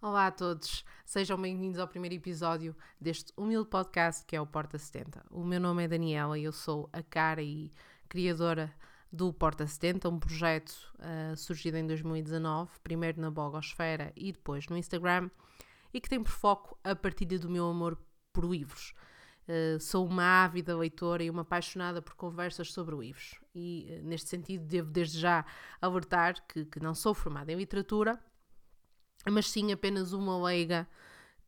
Olá a todos, sejam bem-vindos ao primeiro episódio deste humilde podcast que é o Porta 70. O meu nome é Daniela e eu sou a cara e criadora do Porta 70, um projeto uh, surgido em 2019, primeiro na blogosfera e depois no Instagram, e que tem por foco a partilha do meu amor por livros. Uh, sou uma ávida leitora e uma apaixonada por conversas sobre livros. E, uh, neste sentido, devo desde já alertar que, que não sou formada em literatura, mas sim apenas uma leiga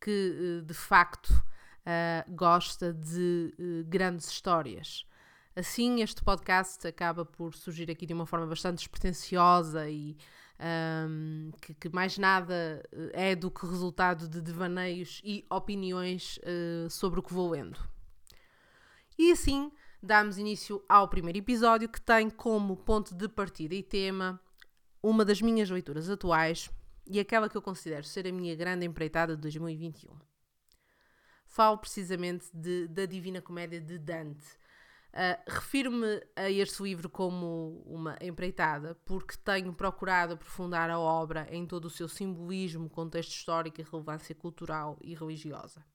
que, de facto, gosta de grandes histórias. Assim, este podcast acaba por surgir aqui de uma forma bastante despretensiosa e um, que, que, mais nada eh, é do que resultado de devaneios e opiniões uh, sobre o que vou lendo. E assim, damos início ao primeiro episódio que tem como ponto de partida e tema uma das minhas leituras atuais e aquela que eu considero ser a minha grande empreitada de 2021. Falo precisamente de, da Divina Comédia de Dante Uh, Refiro-me a este livro como uma empreitada, porque tenho procurado aprofundar a obra em todo o seu simbolismo, contexto histórico e relevância cultural e religiosa.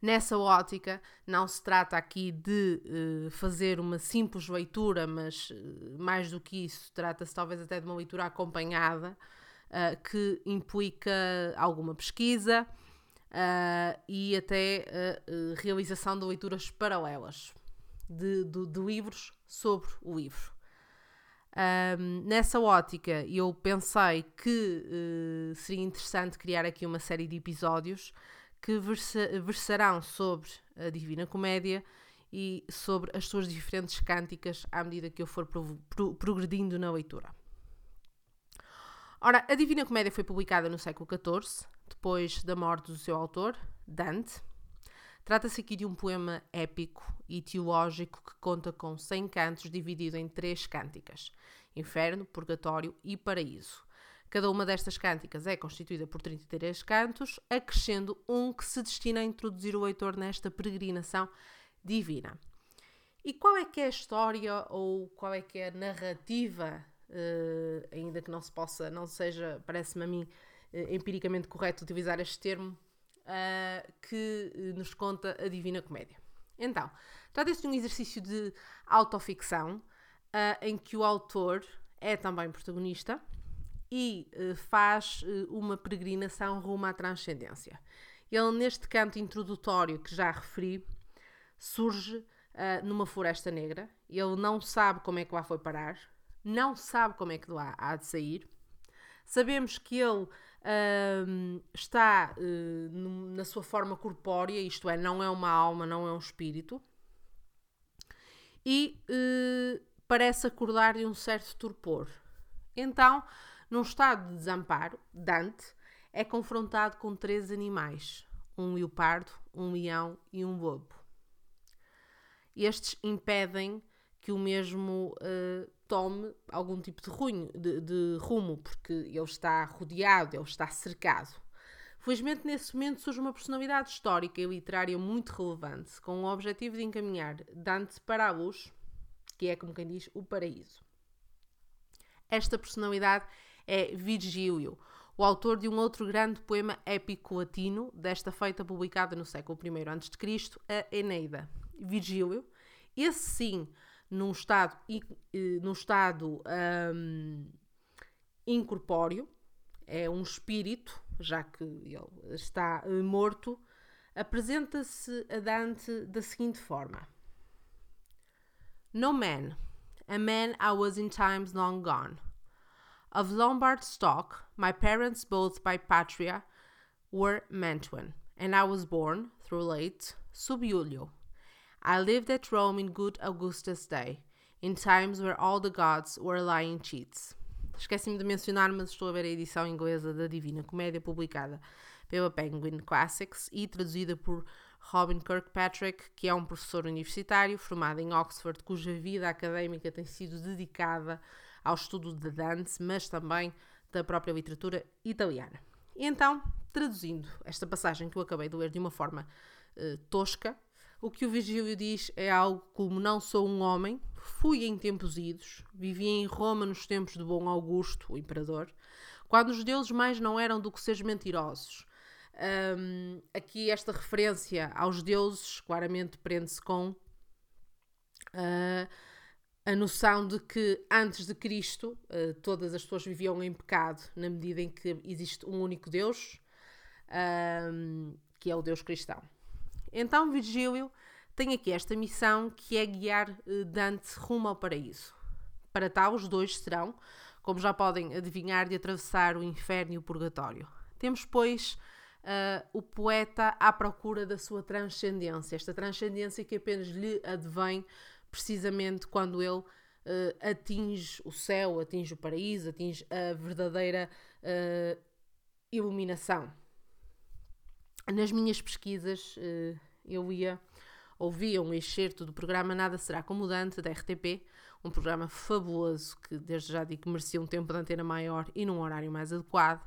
Nessa ótica, não se trata aqui de uh, fazer uma simples leitura, mas uh, mais do que isso, trata-se talvez até de uma leitura acompanhada, que implica alguma pesquisa, Uh, e até uh, realização de leituras paralelas de, de, de livros sobre o livro. Um, nessa ótica, eu pensei que uh, seria interessante criar aqui uma série de episódios que versa, versarão sobre a Divina Comédia e sobre as suas diferentes cânticas à medida que eu for pro, pro, progredindo na leitura. Ora, a Divina Comédia foi publicada no século XIV, depois da morte do seu autor, Dante. Trata-se aqui de um poema épico e teológico que conta com 100 cantos dividido em três cânticas: Inferno, Purgatório e Paraíso. Cada uma destas cânticas é constituída por 33 cantos, acrescendo um que se destina a introduzir o leitor nesta peregrinação divina. E qual é que é a história ou qual é que é a narrativa, uh, ainda que não se possa, não seja, parece-me a mim, uh, empiricamente correto utilizar este termo, uh, que nos conta a Divina Comédia. Então, trata-se de um exercício de autoficção em que o autor é também protagonista e faz uma peregrinação rumo à transcendência. Ele, neste canto introdutório que já referi, surge numa floresta negra. Ele não sabe como é que lá foi parar, não sabe como é que lá há de sair. Sabemos que ele uh, está uh, na sua forma corpórea, isto é, não é uma alma, não é um espírito, e uh, parece acordar de um certo torpor. Então, num estado de desamparo, Dante é confrontado com três animais: um leopardo, um leão e um lobo. Estes impedem que o mesmo uh, tome algum tipo de, runho, de, de, rumo, porque ele está rodeado, ele está cercado. Felizmente, nesse momento surge uma personalidade histórica e literária muito relevante, com o objetivo de encaminhar Dante para a luz, que é, como quem diz, o paraíso. Esta personalidade é Virgílio, o autor de um outro grande poema épico latino, desta feita publicada no século I a.C., a Eneida. Virgílio, esse sim, num estado, num estado um, incorpóreo, é um espírito, já que ele está eh, morto, apresenta-se a Dante da seguinte forma: No man, a man I was in times long gone. Of Lombard stock, my parents both by patria were Mantuan, and I was born, through late, sub Julio, I lived at Rome in good Augustus day, in times where all the gods were lying cheats. Esqueci-me de mencionar, mas estou a ver a edição inglesa da Divina Comédia publicada pela Penguin Classics e traduzida por Robin Kirkpatrick, que é um professor universitário formado em Oxford, cuja vida académica tem sido dedicada ao estudo de Dante, mas também da própria literatura italiana. E então, traduzindo esta passagem que eu acabei de ler de uma forma uh, tosca, o que o Virgílio diz é algo como: Não sou um homem, fui em tempos idos, vivi em Roma nos tempos de Bom Augusto, o imperador, quando os deuses mais não eram do que seres mentirosos. Um, aqui esta referência aos deuses claramente prende-se com uh, a noção de que antes de Cristo uh, todas as pessoas viviam em pecado, na medida em que existe um único Deus, um, que é o Deus cristão. Então Virgílio tem aqui esta missão que é guiar uh, Dante rumo ao paraíso. Para tal, os dois serão, como já podem adivinhar, de atravessar o inferno e o purgatório. Temos, pois, uh, o poeta à procura da sua transcendência, esta transcendência que apenas lhe advém precisamente quando ele uh, atinge o céu, atinge o paraíso, atinge a verdadeira uh, iluminação. Nas minhas pesquisas, eu ia ouvia um excerto do programa Nada Será Como Dante, da RTP, um programa fabuloso que desde já digo merecia um tempo de antena maior e num horário mais adequado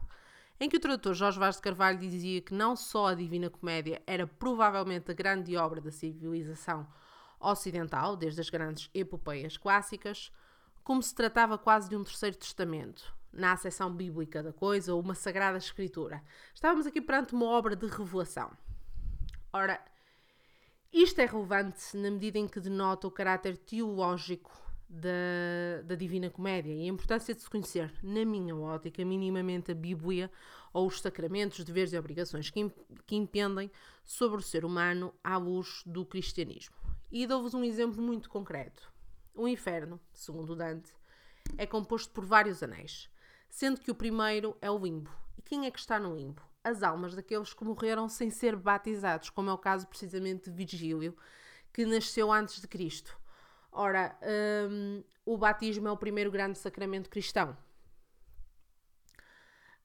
em que o tradutor Jorge Vaz de Carvalho dizia que não só a Divina Comédia era provavelmente a grande obra da civilização ocidental, desde as grandes epopeias clássicas, como se tratava quase de um terceiro testamento, na acessão bíblica da coisa, ou uma sagrada escritura. Estávamos aqui perante uma obra de revelação. Ora, isto é relevante na medida em que denota o caráter teológico da, da Divina Comédia e a importância de se conhecer, na minha ótica, minimamente a Bíblia ou os sacramentos, deveres e obrigações que, que impendem sobre o ser humano à luz do cristianismo. E dou-vos um exemplo muito concreto. O inferno, segundo Dante, é composto por vários anéis, sendo que o primeiro é o limbo. E quem é que está no limbo? As almas daqueles que morreram sem ser batizados, como é o caso precisamente de Virgílio, que nasceu antes de Cristo Ora, um, o batismo é o primeiro grande sacramento cristão.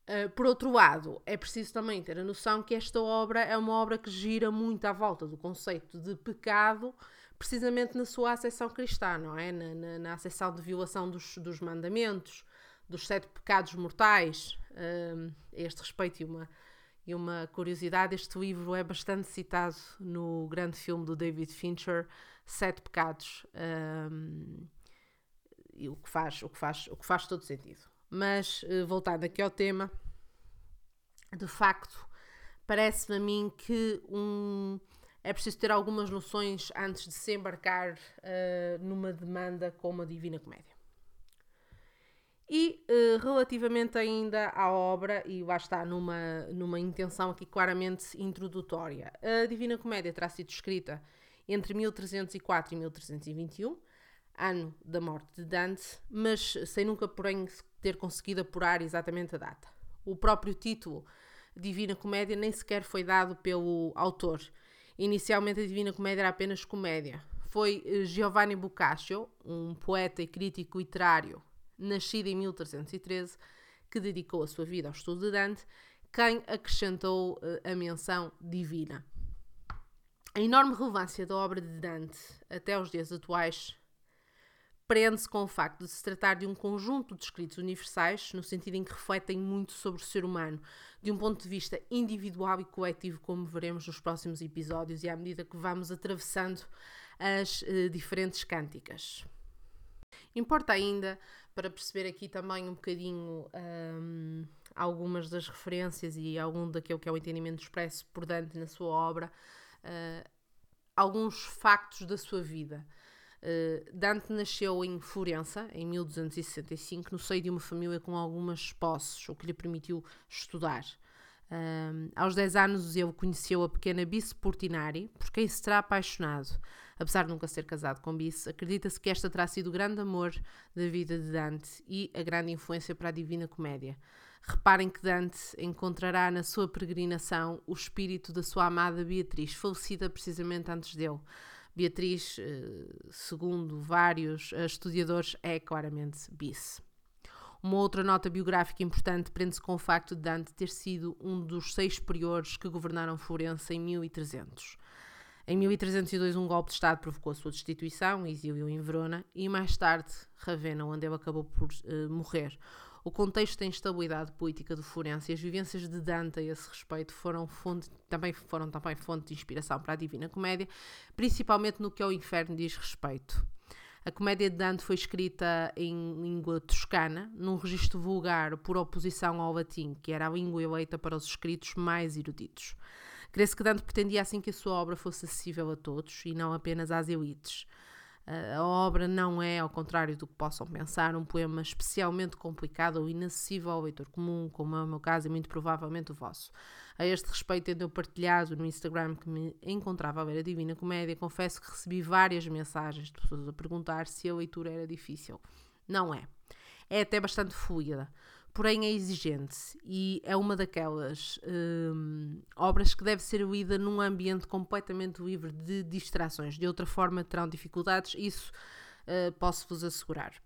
Uh, por outro lado, é preciso também ter a noção que esta obra é uma obra que gira muito à volta do conceito de pecado, precisamente na sua acessão cristã, não é? Na, na, na acessão de violação dos, dos mandamentos, dos sete pecados mortais. A este respeito, e uma, e uma curiosidade: este livro é bastante citado no grande filme do David Fincher, sete pecados. Um, e o que faz, o que faz, o que faz todo sentido. Mas eh, voltando aqui ao tema, de facto, parece-me a mim que um, é preciso ter algumas noções antes de se embarcar uh, numa demanda como a Divina Comédia. E uh, relativamente ainda à obra, e lá está numa, numa intenção aqui claramente introdutória, a Divina Comédia terá sido escrita entre 1304 e 1321, ano da morte de Dante, mas sem nunca, porém, ter conseguido apurar exatamente a data. O próprio título Divina Comédia nem sequer foi dado pelo autor. Inicialmente, a Divina Comédia era apenas comédia. Foi eh, Giovanni Boccaccio, um poeta e crítico literário, nascido em 1313, que dedicou a sua vida ao estudo de Dante, quem acrescentou eh, a menção divina. A enorme relevância da obra de Dante até aos dias atuais prende-se com o facto de se tratar de um conjunto de escritos universais, no sentido em que refletem muito sobre o ser humano, de um ponto de vista individual e coletivo, como veremos nos próximos episódios e à medida que vamos atravessando as uh, diferentes cânticas. Importa ainda, para perceber aqui também um bocadinho um, algumas das referências e algum daquilo que é o entendimento expresso por Dante na sua obra, uh, alguns factos da sua vida. Uh, Dante nasceu em Florença, em 1265, no seio de uma família com algumas posses, o que lhe permitiu estudar. Uh, aos 10 anos ele conheceu a pequena Bice Portinari, por quem se terá apaixonado. Apesar de nunca ser casado com Bice, acredita-se que esta terá sido o grande amor da vida de Dante e a grande influência para a Divina Comédia. Reparem que Dante encontrará na sua peregrinação o espírito da sua amada Beatriz, falecida precisamente antes dele. Beatriz, eh, segundo vários eh, estudiosos, é claramente bis. Uma outra nota biográfica importante prende-se com o facto de Dante ter sido um dos seis priores que governaram Florença em 1300. Em 1302, um golpe de Estado provocou a sua destituição, exílio em Verona, e mais tarde, Ravenna, onde ele acabou por uh, morrer O contexto da instabilidade política do Florença e as vivências de Dante a esse respeito foram, fonte, também, foram também fonte de inspiração para a Divina Comédia, principalmente no que ao inferno diz respeito. A comédia de Dante foi escrita em língua toscana, num registro vulgar por oposição ao latim, que era a língua eleita para os escritos mais eruditos. Crê-se que Dante pretendia assim que a sua obra fosse acessível a todos e não apenas às elites. A obra não é, ao contrário do que possam pensar, um poema especialmente complicado ou inacessível ao leitor comum, como é o meu caso e muito provavelmente o vosso. A este respeito, tendo eu partilhado no Instagram que me encontrava a ler a Divina Comédia, confesso que recebi várias mensagens de pessoas a perguntar se a leitura era difícil. Não é. É até bastante fluida porém é exigente e é uma daquelas hum, obras que deve ser lida num ambiente completamente livre de distrações. De outra forma, terão dificuldades, isso uh, posso-vos assegurar.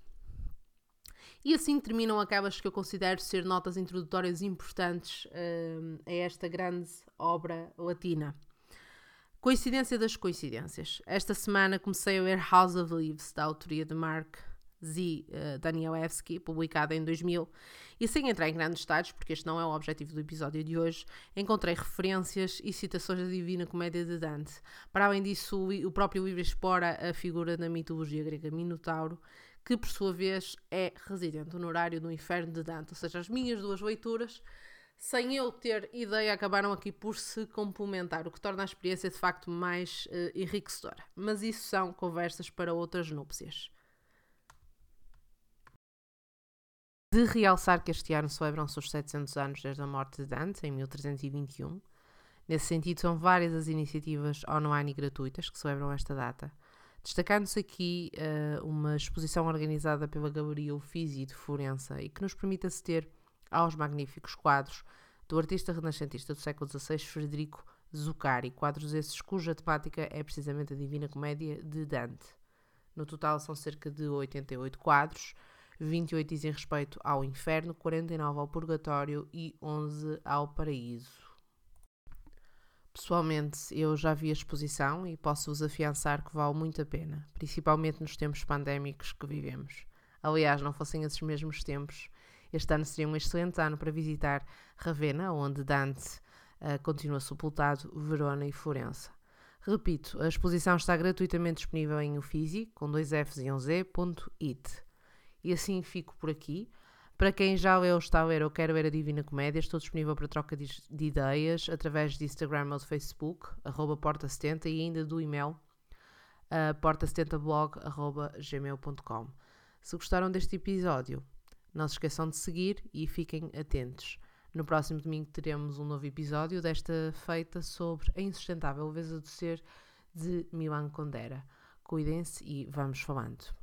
E assim terminam aquelas que eu considero ser notas introdutórias importantes uh, a esta grande obra latina. Coincidência das coincidências. Esta semana comecei a ler House of Leaves, da autoria de Mark Z. Uh, Danielewski, publicada em 2000. E sem entrar em grandes detalhes, porque este não é o objetivo do episódio de hoje, encontrei referências e citações da Divina Comédia de Dante. Para além disso, o, próprio livro explora a figura da mitologia grega Minotauro, que por sua vez é residente honorário do inferno de Dante. Ou seja, as minhas duas leituras sem eu ter ideia, acabaram aqui por se complementar, o que torna a experiência de facto mais uh, enriquecedora. Mas isso são conversas para outras núpcias. De realçar que este ano celebram-se os 700 anos desde a morte de Dante, em 1321. Nesse sentido, são várias as iniciativas online e gratuitas que celebram esta data. Destacando-se aqui uh, uma exposição organizada pela Galeria Uffizi de Florença e que nos permite aceder aos magníficos quadros do artista renascentista do século XVI, Frederico Zuccari, quadros esses cuja temática é precisamente a Divina Comédia de Dante. No total são cerca de 88 quadros, 28 dizem respeito ao inferno, 49 ao purgatório e 11 ao paraíso. Pessoalmente, eu já vi a exposição e posso-vos afiançar que vale muito a pena, principalmente nos tempos pandémicos que vivemos. Aliás, não fossem esses mesmos tempos, este ano seria um excelente ano para visitar Ravenna, onde Dante uh, continua sepultado, Verona e Florença. Repito, a exposição está gratuitamente disponível em Uffizi, com dois Fs e um Z, ponto it. E assim fico por aqui. Para quem já leu está a ler ou quer ver a Divina Comédia, estou disponível para troca de, de ideias através de Instagram ou de Facebook, arroba porta70 e ainda do e-mail uh, porta70blog.gmail.com. Se gostaram deste episódio, não se esqueçam de seguir e fiquem atentos. No próximo domingo teremos um novo episódio desta feita sobre a insustentável leveza do ser de Milan Kundera. Cuidem-se e vamos falando.